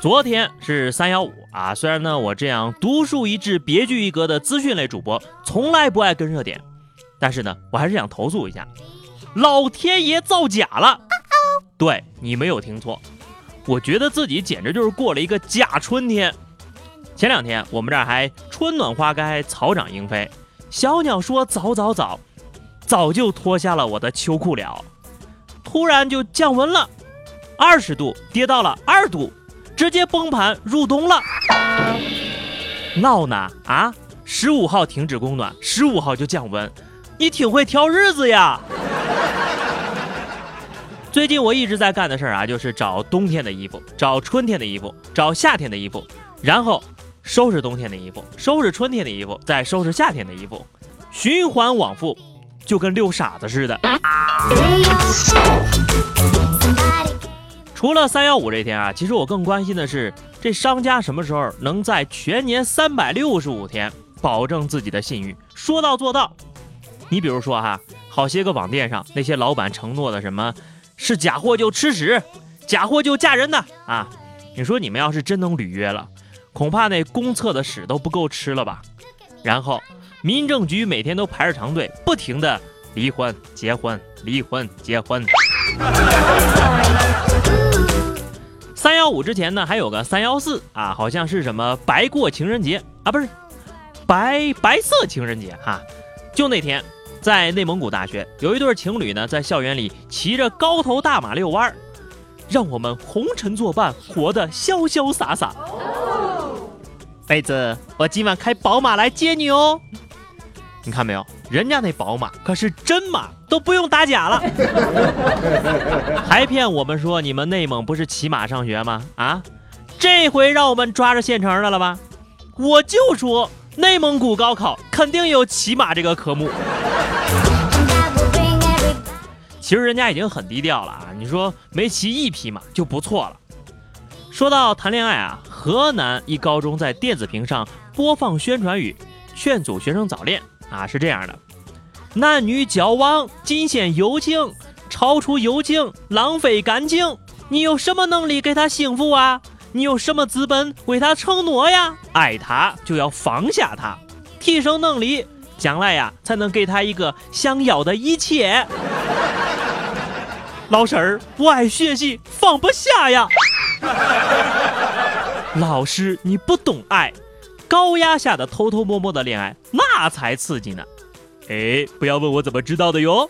昨天是三幺五啊，虽然呢我这样独树一帜、别具一格的资讯类主播从来不爱跟热点，但是呢我还是想投诉一下，老天爷造假了。对你没有听错，我觉得自己简直就是过了一个假春天。前两天我们这儿还春暖花开、草长莺飞，小鸟说早早早，早就脱下了我的秋裤了。突然就降温了，二十度跌到了二度。直接崩盘入冬了，闹呢啊！十五号停止供暖，十五号就降温，你挺会挑日子呀！最近我一直在干的事儿啊，就是找冬天的衣服，找春天的衣服，找夏天的衣服，然后收拾冬天的衣服，收拾春天的衣服，再收拾夏天的衣服，循环往复，就跟遛傻子似的。除了三幺五这天啊，其实我更关心的是，这商家什么时候能在全年三百六十五天保证自己的信誉，说到做到。你比如说哈，好些个网店上那些老板承诺的什么，是假货就吃屎，假货就嫁人的啊！你说你们要是真能履约了，恐怕那公厕的屎都不够吃了吧？然后民政局每天都排着长队，不停的离婚、结婚、离婚、结婚。五之前呢，还有个三幺四啊，好像是什么白过情人节啊，不是白白色情人节哈。就那天，在内蒙古大学，有一对情侣呢，在校园里骑着高头大马遛弯儿，让我们红尘作伴，活得潇潇洒洒。妹子，我今晚开宝马来接你哦。你看没有，人家那宝马可是真马，都不用打假了，还骗我们说你们内蒙不是骑马上学吗？啊，这回让我们抓着现成的了吧？我就说内蒙古高考肯定有骑马这个科目。其实人家已经很低调了啊，你说没骑一匹马就不错了。说到谈恋爱啊，河南一高中在电子屏上播放宣传语，劝阻学生早恋。啊，是这样的，男女交往仅限友情，超出友情浪费感情。你有什么能力给他幸福啊？你有什么资本为他承诺呀？爱他就要放下他，提升能力，将来呀才能给他一个想要的一切。老师儿，我爱学习，放不下呀。老师，你不懂爱。高压下的偷偷摸摸的恋爱，那才刺激呢！哎，不要问我怎么知道的哟。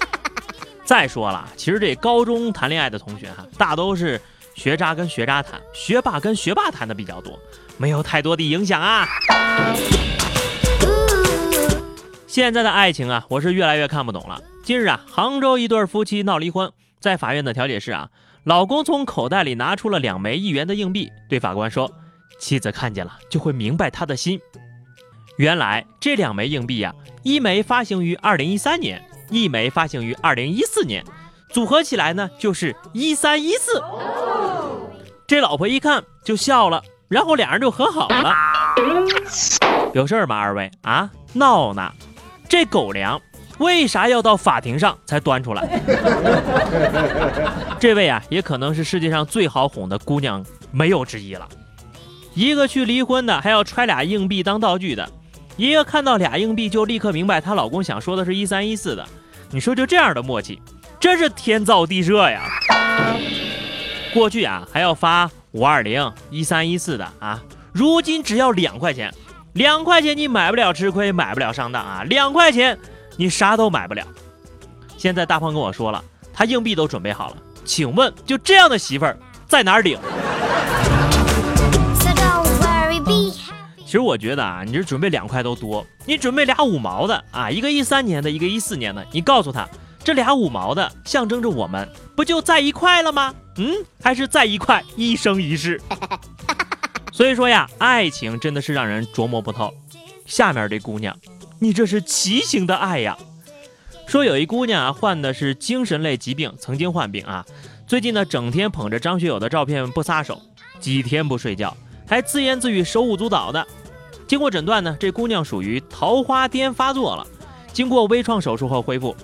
再说了，其实这高中谈恋爱的同学哈，大都是学渣跟学渣谈，学霸跟学霸谈的比较多，没有太多的影响啊。现在的爱情啊，我是越来越看不懂了。近日啊，杭州一对夫妻闹离婚，在法院的调解室啊，老公从口袋里拿出了两枚一元的硬币，对法官说。妻子看见了就会明白他的心。原来这两枚硬币呀，一枚发行于二零一三年，一枚发行于二零一四年，组合起来呢就是一三一四。这老婆一看就笑了，然后俩人就和好了。有事儿吗？二位啊，闹呢？这狗粮为啥要到法庭上才端出来？这位啊，也可能是世界上最好哄的姑娘，没有之一了。一个去离婚的，还要揣俩硬币当道具的；一个看到俩硬币就立刻明白她老公想说的是一三一四的。你说就这样的默契，真是天造地设呀！过去啊还要发五二零一三一四的啊，如今只要两块钱，两块钱你买不了吃亏，买不了上当啊，两块钱你啥都买不了。现在大胖跟我说了，他硬币都准备好了，请问就这样的媳妇儿在哪儿领？其实我觉得啊，你这准备两块都多，你准备俩五毛的啊，一个一三年的，一个一四年的，你告诉他，这俩五毛的象征着我们不就在一块了吗？嗯，还是在一块一生一世。所以说呀，爱情真的是让人琢磨不透。下面这姑娘，你这是畸形的爱呀！说有一姑娘啊，患的是精神类疾病，曾经患病啊，最近呢整天捧着张学友的照片不撒手，几天不睡觉，还自言自语手舞足蹈的。经过诊断呢，这姑娘属于桃花癫发作了，经过微创手术后恢复。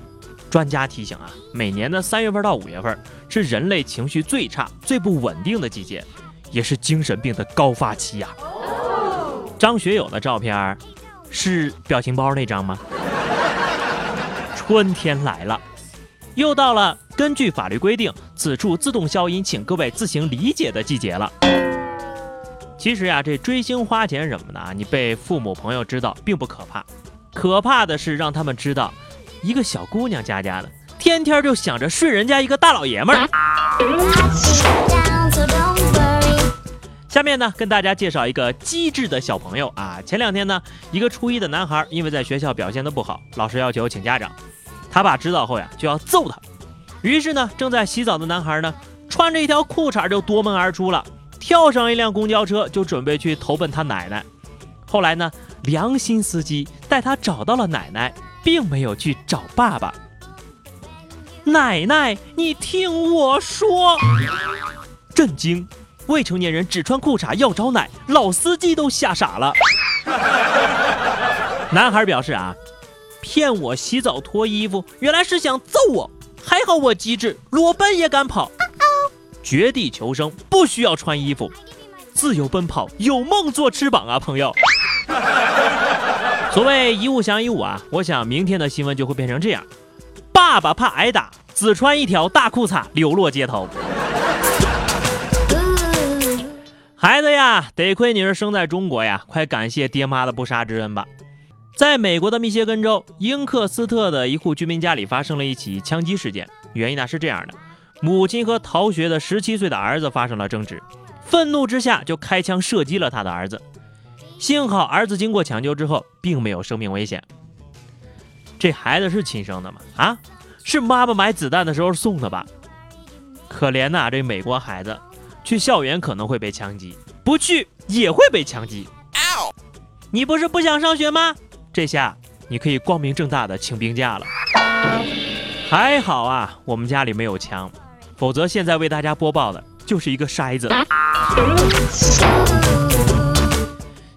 专家提醒啊，每年的三月份到五月份是人类情绪最差、最不稳定的季节，也是精神病的高发期呀。张学友的照片是表情包那张吗？春天来了，又到了根据法律规定此处自动消音，请各位自行理解的季节了。其实呀，这追星花钱什么的啊，你被父母朋友知道并不可怕，可怕的是让他们知道。一个小姑娘家家的，天天就想着睡人家一个大老爷们儿。下面呢，跟大家介绍一个机智的小朋友啊。前两天呢，一个初一的男孩因为在学校表现的不好，老师要求请家长。他爸知道后呀，就要揍他。于是呢，正在洗澡的男孩呢，穿着一条裤衩就夺门而出了，跳上一辆公交车就准备去投奔他奶奶。后来呢，良心司机带他找到了奶奶。并没有去找爸爸。奶奶，你听我说！震惊！未成年人只穿裤衩要找奶，老司机都吓傻了。男孩表示啊，骗我洗澡脱衣服，原来是想揍我。还好我机智，裸奔也敢跑。绝地求生不需要穿衣服，自由奔跑有梦做翅膀啊，朋友。所谓一物降一物啊，我想明天的新闻就会变成这样：爸爸怕挨打，只穿一条大裤衩流落街头。孩子呀，得亏你是生在中国呀，快感谢爹妈的不杀之恩吧。在美国的密歇根州英克斯特的一户居民家里发生了一起枪击事件，原因呢是这样的：母亲和逃学的十七岁的儿子发生了争执，愤怒之下就开枪射击了他的儿子。幸好儿子经过抢救之后，并没有生命危险。这孩子是亲生的吗？啊，是妈妈买子弹的时候送的吧？可怜呐，这美国孩子去校园可能会被枪击，不去也会被枪击。你不是不想上学吗？这下你可以光明正大的请病假了。还好啊，我们家里没有枪，否则现在为大家播报的就是一个筛子。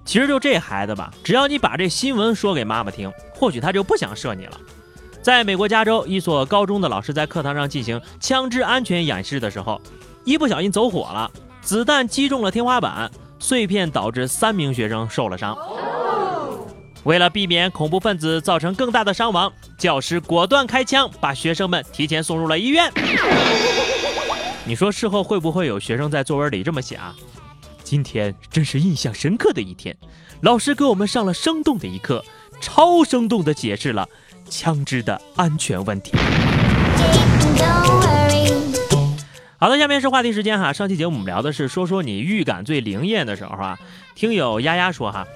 其实就这孩子吧，只要你把这新闻说给妈妈听，或许他就不想射你了。在美国加州一所高中的老师在课堂上进行枪支安全演示的时候，一不小心走火了，子弹击中了天花板，碎片导致三名学生受了伤。为了避免恐怖分子造成更大的伤亡，教师果断开枪，把学生们提前送入了医院。你说事后会不会有学生在作文里这么写啊？今天真是印象深刻的一天，老师给我们上了生动的一课，超生动的解释了枪支的安全问题。好的，下面是话题时间哈。上期节目我们聊的是说说你预感最灵验的时候啊。听友丫丫说哈，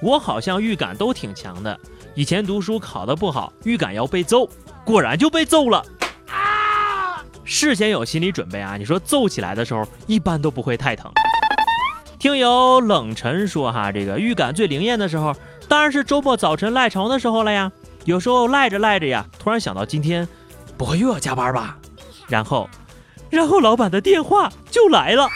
我好像预感都挺强的。以前读书考得不好，预感要被揍，果然就被揍了。事先有心理准备啊。你说揍起来的时候，一般都不会太疼。听友冷晨说：“哈，这个预感最灵验的时候，当然是周末早晨赖床的时候了呀。有时候赖着赖着呀，突然想到今天不会又要加班吧？然后，然后老板的电话就来了。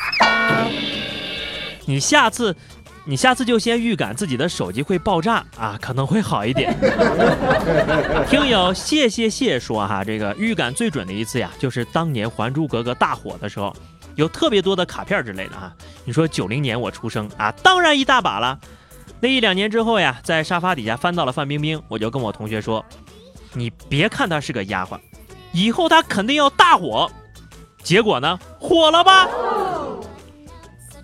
你下次，你下次就先预感自己的手机会爆炸啊，可能会好一点。听友谢谢谢说：哈，这个预感最准的一次呀，就是当年《还珠格格》大火的时候。”有特别多的卡片之类的哈，你说九零年我出生啊，当然一大把了。那一两年之后呀，在沙发底下翻到了范冰冰，我就跟我同学说：“你别看她是个丫鬟，以后她肯定要大火。”结果呢，火了吧？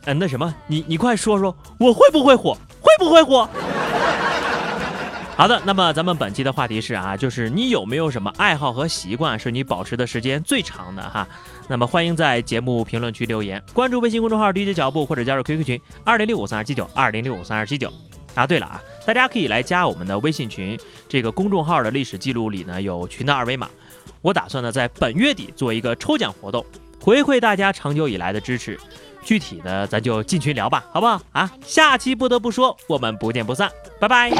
嗯，那什么，你你快说说，我会不会火？会不会火？好的，那么咱们本期的话题是啊，就是你有没有什么爱好和习惯是你保持的时间最长的哈？那么欢迎在节目评论区留言，关注微信公众号 DJ 脚步或者加入 QQ 群二零六五三二七九二零六五三二七九。啊，对了啊，大家可以来加我们的微信群，这个公众号的历史记录里呢有群的二维码。我打算呢在本月底做一个抽奖活动，回馈大家长久以来的支持。具体的咱就进群聊吧好不好？啊下期不得不说我们不见不散拜拜。